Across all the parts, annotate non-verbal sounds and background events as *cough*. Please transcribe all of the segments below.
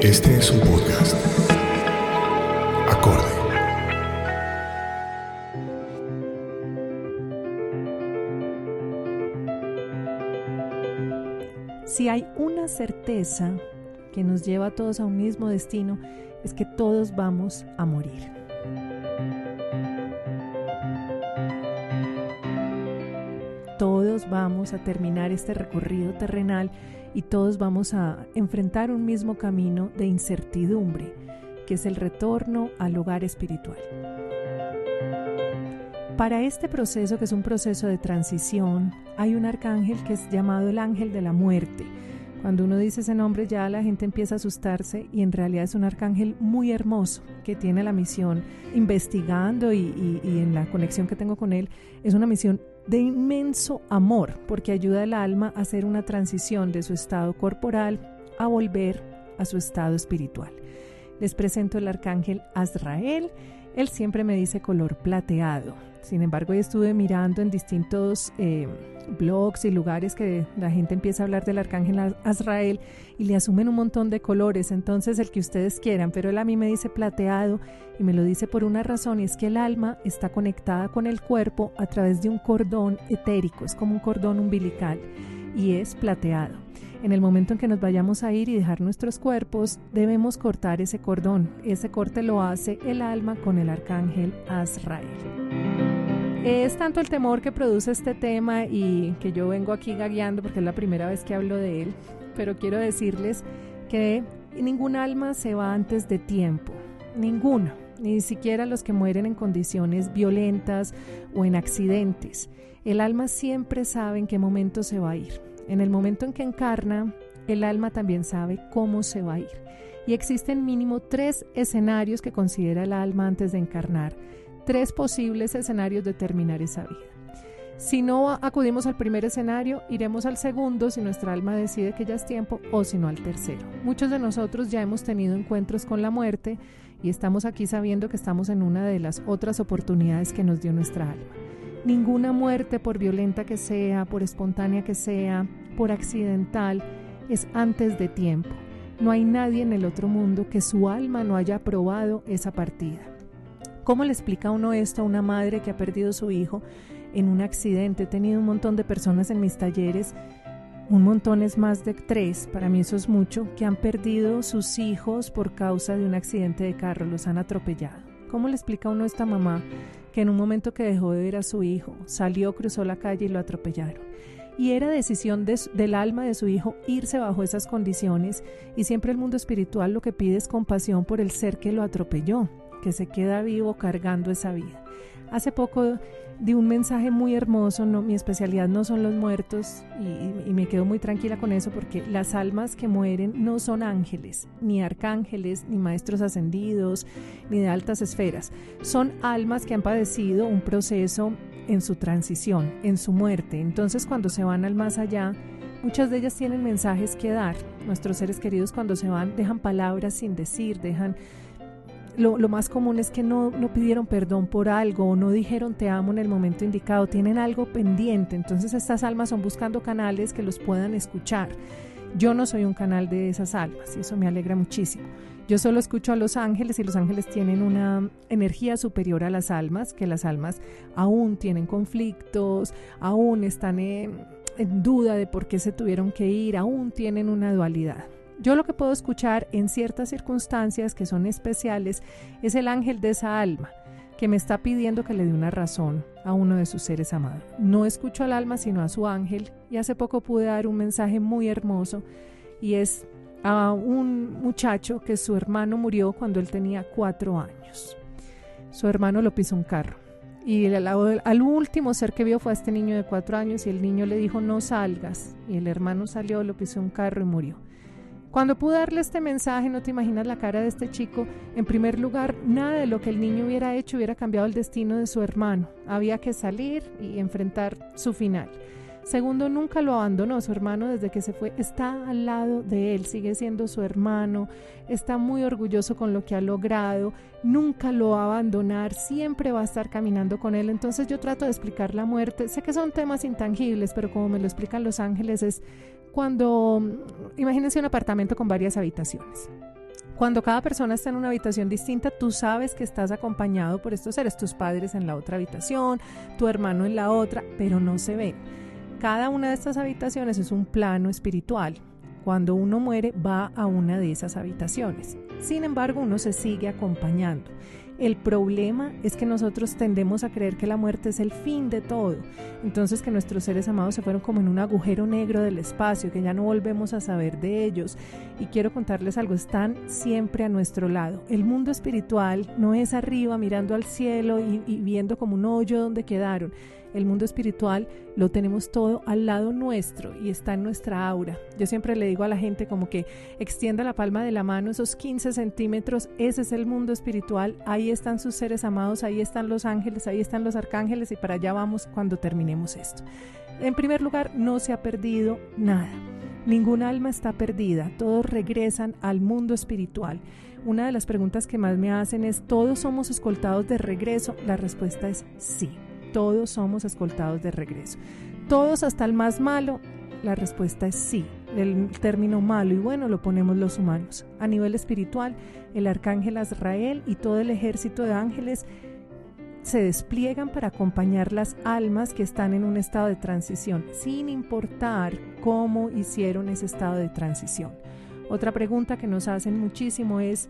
Este es un podcast. Acorde. Si hay una certeza que nos lleva a todos a un mismo destino, es que todos vamos a morir. Vamos a terminar este recorrido terrenal y todos vamos a enfrentar un mismo camino de incertidumbre, que es el retorno al hogar espiritual. Para este proceso, que es un proceso de transición, hay un arcángel que es llamado el ángel de la muerte. Cuando uno dice ese nombre ya la gente empieza a asustarse y en realidad es un arcángel muy hermoso que tiene la misión, investigando y, y en la conexión que tengo con él, es una misión de inmenso amor porque ayuda al alma a hacer una transición de su estado corporal a volver a su estado espiritual. Les presento el arcángel Azrael. Él siempre me dice color plateado. Sin embargo, estuve mirando en distintos eh, blogs y lugares que la gente empieza a hablar del arcángel Azrael y le asumen un montón de colores, entonces el que ustedes quieran, pero él a mí me dice plateado y me lo dice por una razón y es que el alma está conectada con el cuerpo a través de un cordón etérico, es como un cordón umbilical y es plateado. En el momento en que nos vayamos a ir y dejar nuestros cuerpos, debemos cortar ese cordón. Ese corte lo hace el alma con el arcángel Azrael. Es tanto el temor que produce este tema y que yo vengo aquí gagueando porque es la primera vez que hablo de él, pero quiero decirles que ningún alma se va antes de tiempo, ninguna, ni siquiera los que mueren en condiciones violentas o en accidentes. El alma siempre sabe en qué momento se va a ir. En el momento en que encarna, el alma también sabe cómo se va a ir. Y existen mínimo tres escenarios que considera el alma antes de encarnar tres posibles escenarios de terminar esa vida. Si no acudimos al primer escenario, iremos al segundo si nuestra alma decide que ya es tiempo o si no al tercero. Muchos de nosotros ya hemos tenido encuentros con la muerte y estamos aquí sabiendo que estamos en una de las otras oportunidades que nos dio nuestra alma. Ninguna muerte, por violenta que sea, por espontánea que sea, por accidental, es antes de tiempo. No hay nadie en el otro mundo que su alma no haya aprobado esa partida. ¿Cómo le explica uno esto a una madre que ha perdido su hijo en un accidente? He tenido un montón de personas en mis talleres, un montón es más de tres, para mí eso es mucho, que han perdido sus hijos por causa de un accidente de carro, los han atropellado. ¿Cómo le explica uno a esta mamá que en un momento que dejó de ver a su hijo, salió, cruzó la calle y lo atropellaron? y era decisión del alma de su hijo irse bajo esas condiciones y siempre el mundo espiritual lo que pide es compasión por el ser que lo atropelló que se queda vivo cargando esa vida. Hace poco di un mensaje muy hermoso, no, mi especialidad no son los muertos y, y, me quedo muy tranquila con eso porque las almas que mueren no son ángeles, ni arcángeles, ni maestros ascendidos, ni de altas esferas. Son almas que han padecido un proceso en su transición, en su muerte. Entonces cuando se van al más allá, muchas de ellas tienen mensajes que dar. Nuestros seres queridos cuando se van dejan palabras sin decir, dejan lo, más común es que no, no pidieron perdón por algo o no dijeron te amo en el momento indicado, tienen algo pendiente. Entonces estas almas son buscando canales que los puedan escuchar. Yo no soy un canal de esas almas y eso me alegra muchísimo. Yo solo escucho a los ángeles y los ángeles tienen una energía superior a las almas, que las almas aún tienen conflictos, aún están en duda de por qué se tuvieron que ir, aún tienen una dualidad. Yo lo que puedo escuchar en ciertas circunstancias que son especiales es el ángel de esa alma que me está pidiendo que le dé una razón a uno de sus seres amados. No escucho al alma sino a su ángel y hace poco pude dar un mensaje muy hermoso y es a un muchacho que su hermano murió cuando él tenía cuatro años. Su hermano lo pisó un carro y al, al último ser que vio fue a este niño de cuatro años y el niño le dijo no salgas y el hermano salió, lo pisó un carro y murió. Cuando pude darle este mensaje, no te imaginas la cara de este chico. En primer lugar, nada de lo que el niño hubiera hecho hubiera cambiado el destino de su hermano. Había que salir y enfrentar su final. Segundo, nunca lo abandonó. Su hermano desde que se fue está al lado de él, sigue siendo su hermano, está muy orgulloso con lo que ha logrado, nunca lo va a abandonar, siempre va a estar caminando con él. Entonces yo trato de explicar la muerte. Sé que son temas intangibles, pero como me lo explican los ángeles es cuando, imagínense un apartamento con varias habitaciones. Cuando cada persona está en una habitación distinta, tú sabes que estás acompañado por estos seres, tus padres en la otra habitación, tu hermano en la otra, pero no se ven. Cada una de estas habitaciones es un plano espiritual. Cuando uno muere va a una de esas habitaciones. Sin embargo, uno se sigue acompañando. El problema es que nosotros tendemos a creer que la muerte es el fin de todo. Entonces que nuestros seres amados se fueron como en un agujero negro del espacio, que ya no volvemos a saber de ellos. Y quiero contarles algo, están siempre a nuestro lado. El mundo espiritual no es arriba mirando al cielo y, viendo como un hoyo donde quedaron el mundo espiritual lo tenemos todo al lado nuestro y está en nuestra aura. Yo siempre le digo a la gente como que extienda la palma de la mano esos 15 centímetros, ese es el mundo espiritual, ahí están sus seres amados, ahí están los ángeles, ahí están los arcángeles y para allá vamos cuando terminemos esto. En primer lugar, no se ha perdido nada. Ninguna alma está perdida, todos regresan al mundo espiritual. Una de las preguntas que más me hacen es, ¿todos somos escoltados de regreso? La respuesta es sí todos somos escoltados de regreso. Todos hasta el más malo, la respuesta es sí. El término malo y bueno lo ponemos los humanos. A nivel espiritual, el arcángel Azrael y todo el ejército de ángeles se despliegan para acompañar las almas que están en un estado de transición, sin importar cómo hicieron ese estado de transición. Otra pregunta que nos hacen muchísimo es,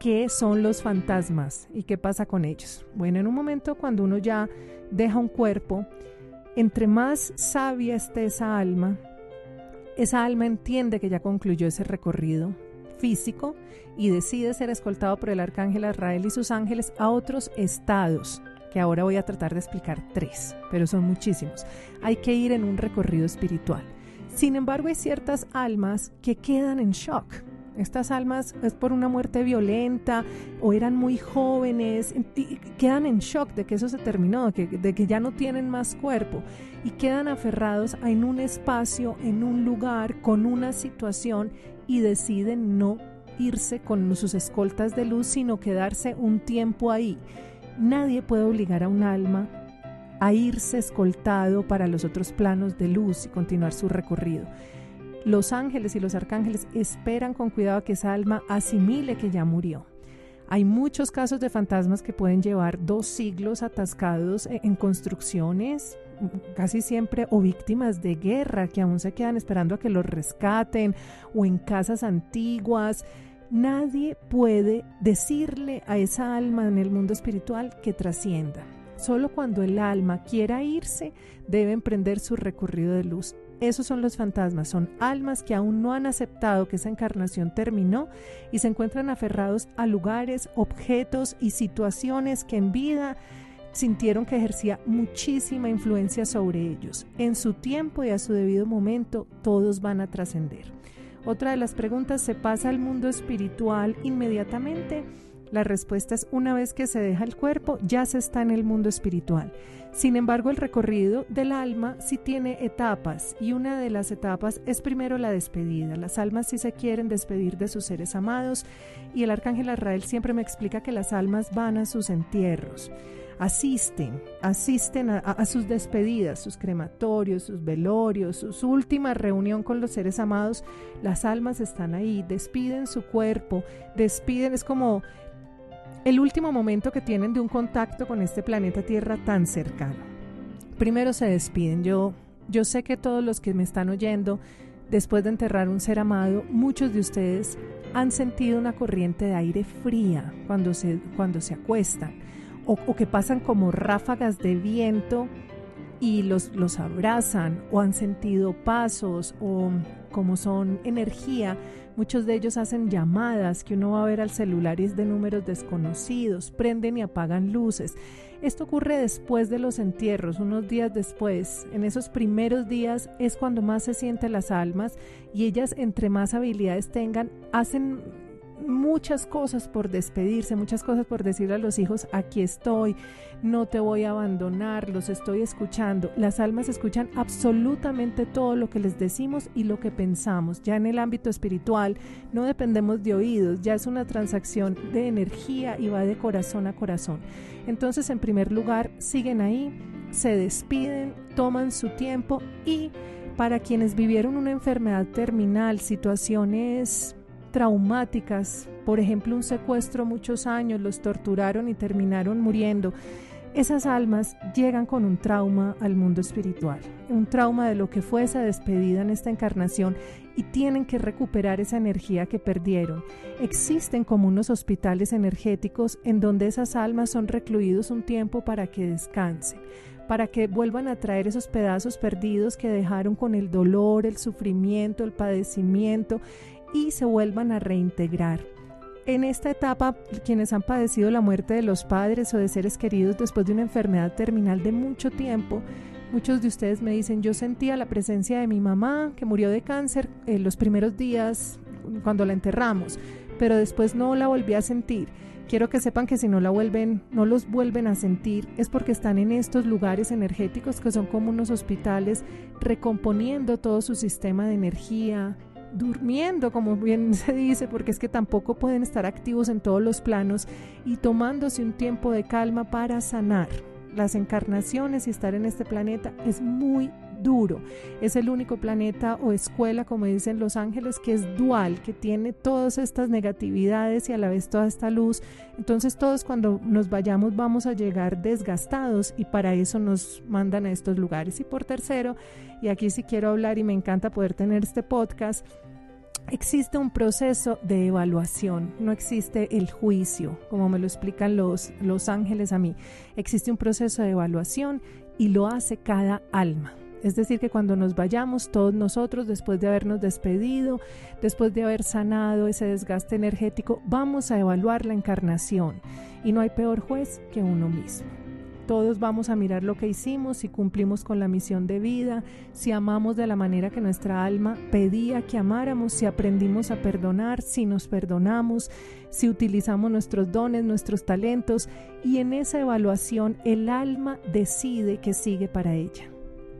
¿qué son los fantasmas y qué pasa con ellos? Bueno, en un momento cuando uno ya deja un cuerpo, entre más sabia esté esa alma, esa alma entiende que ya concluyó ese recorrido físico y decide ser escoltado por el arcángel Israel y sus ángeles a otros estados, que ahora voy a tratar de explicar tres, pero son muchísimos. Hay que ir en un recorrido espiritual. Sin embargo, hay ciertas almas que quedan en shock, estas almas es por una muerte violenta o eran muy jóvenes, y quedan en shock de que eso se terminó, de que, de que ya no tienen más cuerpo y quedan aferrados en un espacio, en un lugar, con una situación y deciden no irse con sus escoltas de luz, sino quedarse un tiempo ahí. Nadie puede obligar a un alma a irse escoltado para los otros planos de luz y continuar su recorrido. Los ángeles y los arcángeles esperan con cuidado que esa alma asimile que ya murió. Hay muchos casos de fantasmas que pueden llevar dos siglos atascados e-, en construcciones, casi siempre, o víctimas de guerra que aún se quedan esperando a que los rescaten, o en casas antiguas. Nadie puede decirle a esa alma en el mundo espiritual que trascienda. Solo cuando el alma quiera irse, debe emprender su recorrido de luz. Esos son los fantasmas, son almas que aún no han aceptado que esa encarnación terminó y se encuentran aferrados a lugares, objetos y situaciones que en vida sintieron que ejercía muchísima influencia sobre ellos. En su tiempo y a su debido momento, todos van a trascender. Otra de las preguntas, ¿se pasa al mundo espiritual inmediatamente? La respuesta es una vez que se deja el cuerpo, ya se está en el mundo espiritual. Sin embargo, el recorrido del alma sí tiene etapas y una de las etapas es primero la despedida. Las almas sí se quieren despedir de sus seres amados y el arcángel Arrael siempre me explica que las almas van a sus entierros asisten, asisten a, sus despedidas, sus crematorios, sus velorios, su, última reunión con los seres amados, las almas están ahí, despiden su cuerpo, despiden, es como el último momento que tienen de un contacto con este planeta Tierra tan cercano. Primero se despiden. Yo, yo sé que todos los que me están oyendo, después de enterrar un ser amado, muchos de ustedes han sentido una corriente de aire fría cuando se, cuando se acuestan o, o que pasan como ráfagas de viento y los, los abrazan o han sentido pasos o como son energía, muchos de ellos hacen llamadas que uno va a ver al celular y es de números desconocidos, prenden y apagan luces. Esto ocurre después de los entierros, unos días después. En esos primeros días es cuando más se sienten las almas y ellas entre más habilidades tengan, hacen muchas cosas por despedirse, muchas cosas por decirle a los hijos, aquí estoy, no te voy a abandonar, los estoy escuchando. Las almas escuchan absolutamente todo lo que les decimos y lo que pensamos. Ya en el ámbito espiritual no dependemos de oídos, ya es una transacción de energía y va de corazón a corazón. Entonces, en primer lugar, siguen ahí, se despiden, toman su tiempo y para quienes vivieron una enfermedad terminal, situaciones traumáticas por ejemplo, un secuestro muchos años, los torturaron y terminaron muriendo. Esas almas llegan con un trauma al mundo espiritual, un trauma de lo que fue esa despedida en esta encarnación y tienen que recuperar esa energía que perdieron. Existen como unos hospitales energéticos en donde esas almas son recluidos un tiempo para que descansen para que vuelvan a traer esos pedazos perdidos que dejaron con el dolor, el sufrimiento, el padecimiento y se vuelvan a reintegrar. En esta etapa, quienes han padecido la muerte de los padres o de seres queridos después de una enfermedad terminal de mucho tiempo, muchos de ustedes me dicen, yo sentía la presencia de mi mamá que murió de cáncer en los primeros días cuando la enterramos, pero después no la volví a sentir. Quiero que sepan que si no la vuelven, no los vuelven a sentir, es porque están en estos lugares energéticos que son como unos hospitales, recomponiendo todo su sistema de energía, durmiendo, como bien *laughs* se dice, porque es que tampoco pueden estar activos en todos los planos y tomándose un tiempo de calma para sanar. Las encarnaciones y estar en este planeta es muy duro. Es el único planeta o escuela, como dicen los ángeles, que es dual, que tiene todas estas negatividades y a la vez toda esta luz. Entonces todos cuando nos vayamos vamos a llegar desgastados y para eso nos mandan a estos lugares. Y por tercero, y aquí sí quiero hablar y me encanta poder tener este podcast, existe un proceso de evaluación, no existe el juicio, como me lo explican los, los ángeles a mí. Existe un proceso de evaluación y lo hace cada alma. Es decir, que cuando nos vayamos, todos nosotros, después de habernos despedido, después de haber sanado ese desgaste energético, vamos a evaluar la encarnación. Y no hay peor juez que uno mismo. Todos vamos a mirar lo que hicimos, si cumplimos con la misión de vida, si amamos de la manera que nuestra alma pedía que amáramos, si aprendimos a perdonar, si nos perdonamos, si utilizamos nuestros dones, nuestros talentos. Y en esa evaluación el alma decide que sigue para ella.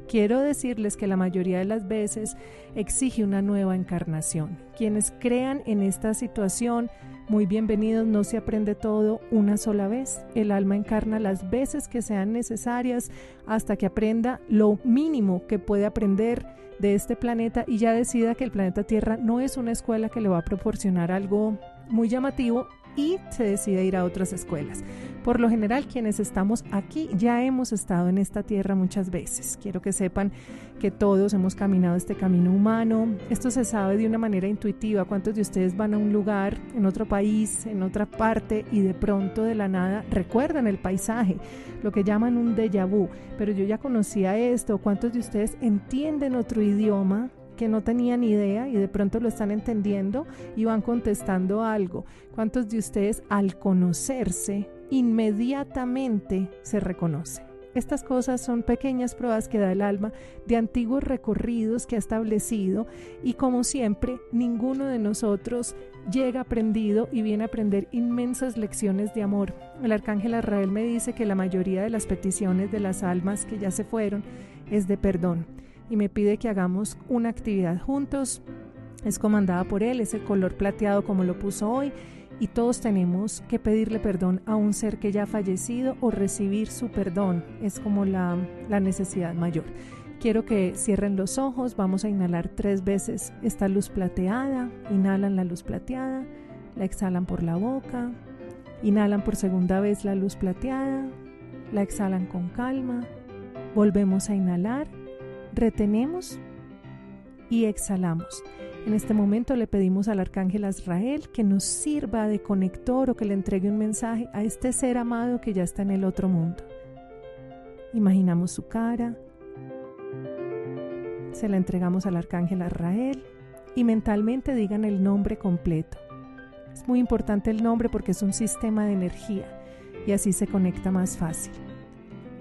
Quiero decirles que la mayoría de las veces exige una nueva encarnación. Quienes crean en esta situación, muy bienvenidos, no se aprende todo una sola vez. El alma encarna las veces que sean necesarias hasta que aprenda lo mínimo que puede aprender de este planeta y ya decida que el planeta Tierra no es una escuela que le va a proporcionar algo muy llamativo y se decide ir a otras escuelas. Por lo general, quienes estamos aquí ya hemos estado en esta tierra muchas veces. Quiero que sepan que todos hemos caminado este camino humano. Esto se sabe de una manera intuitiva. ¿Cuántos de ustedes van a un lugar, en otro país, en otra parte y de pronto de la nada recuerdan el paisaje? Lo que llaman un déjà vu. Pero yo ya conocía esto. ¿Cuántos de ustedes entienden otro idioma? Que no tenían idea y de pronto lo están entendiendo y van contestando algo. ¿Cuántos de ustedes al conocerse inmediatamente se reconocen? Estas cosas son pequeñas pruebas que da el alma de antiguos recorridos que ha establecido y como siempre, ninguno de nosotros llega aprendido y viene a aprender inmensas lecciones de amor. El arcángel Arrael me dice que la mayoría de las peticiones de las almas que ya se fueron es de perdón y me pide que hagamos una actividad juntos. Es comandada por él, es el color plateado como lo puso hoy y todos tenemos que pedirle perdón a un ser que ya ha fallecido o recibir su perdón. Es como la, la necesidad mayor. Quiero que cierren los ojos, vamos a inhalar tres veces esta luz plateada, inhalan la luz plateada, la exhalan por la boca, inhalan por segunda vez la luz plateada, la exhalan con calma, volvemos a inhalar retenemos y exhalamos. En este momento le pedimos al arcángel Azrael que nos sirva de conector o que le entregue un mensaje a este ser amado que ya está en el otro mundo. Imaginamos su cara, se la entregamos al arcángel Azrael y mentalmente digan el nombre completo. Es muy importante el nombre porque es un sistema de energía y así se conecta más fácil.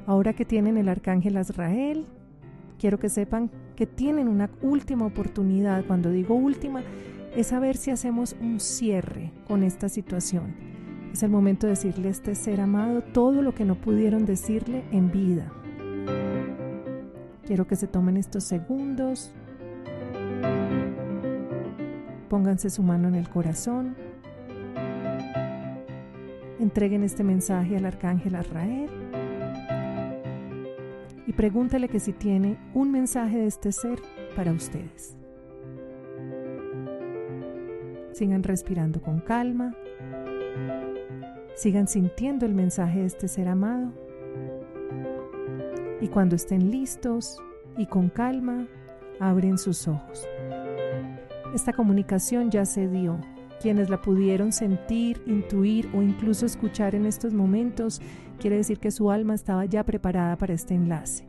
Ahora que tienen el arcángel Azrael, quiero que sepan que tienen una última oportunidad. Cuando digo última, es saber si hacemos un cierre con esta situación. Es el momento de decirle a este ser amado todo lo que no pudieron decirle en vida. Quiero que se tomen estos segundos. Pónganse su mano en el corazón. Entreguen este mensaje al arcángel Arrael y pregúntale que si tiene un mensaje de este ser para ustedes. sigan respirando con calma, sigan sintiendo el mensaje de este ser amado y cuando estén listos y con calma, abren sus ojos. Esta comunicación ya se dio. Quienes la pudieron sentir, intuir o incluso escuchar en estos momentos, quiere decir que su alma estaba ya preparada para este enlace.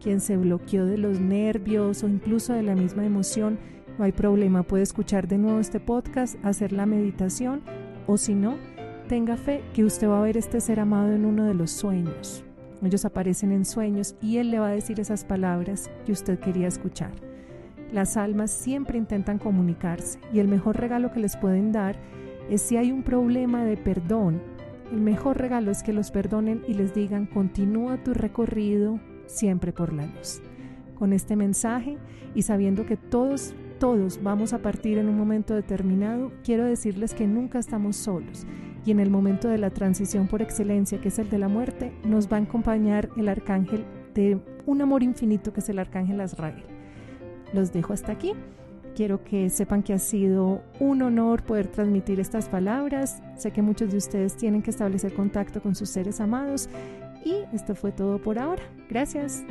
Quien se bloqueó de los nervios o incluso de la misma emoción, no hay problema, puede escuchar de nuevo este podcast, hacer la meditación o si no, tenga fe que usted va a ver este ser amado en uno de los sueños. Ellos aparecen en sueños y Él le va a decir esas palabras que usted quería escuchar. Las almas siempre intentan comunicarse y el mejor regalo que les pueden dar es si hay un problema de perdón. El mejor regalo es que los perdonen y les digan continúa tu recorrido siempre por la luz. Con este mensaje y sabiendo que todos, todos vamos a partir en un momento determinado, quiero decirles que nunca estamos solos y en el momento de la transición por excelencia, que es el de la muerte, nos va a acompañar el arcángel de un amor infinito que es el arcángel Azrael. Los dejo hasta aquí. Quiero que sepan que ha sido un honor poder transmitir estas palabras. Sé que muchos de ustedes tienen que establecer contacto con sus seres amados y esto fue todo por ahora. Gracias.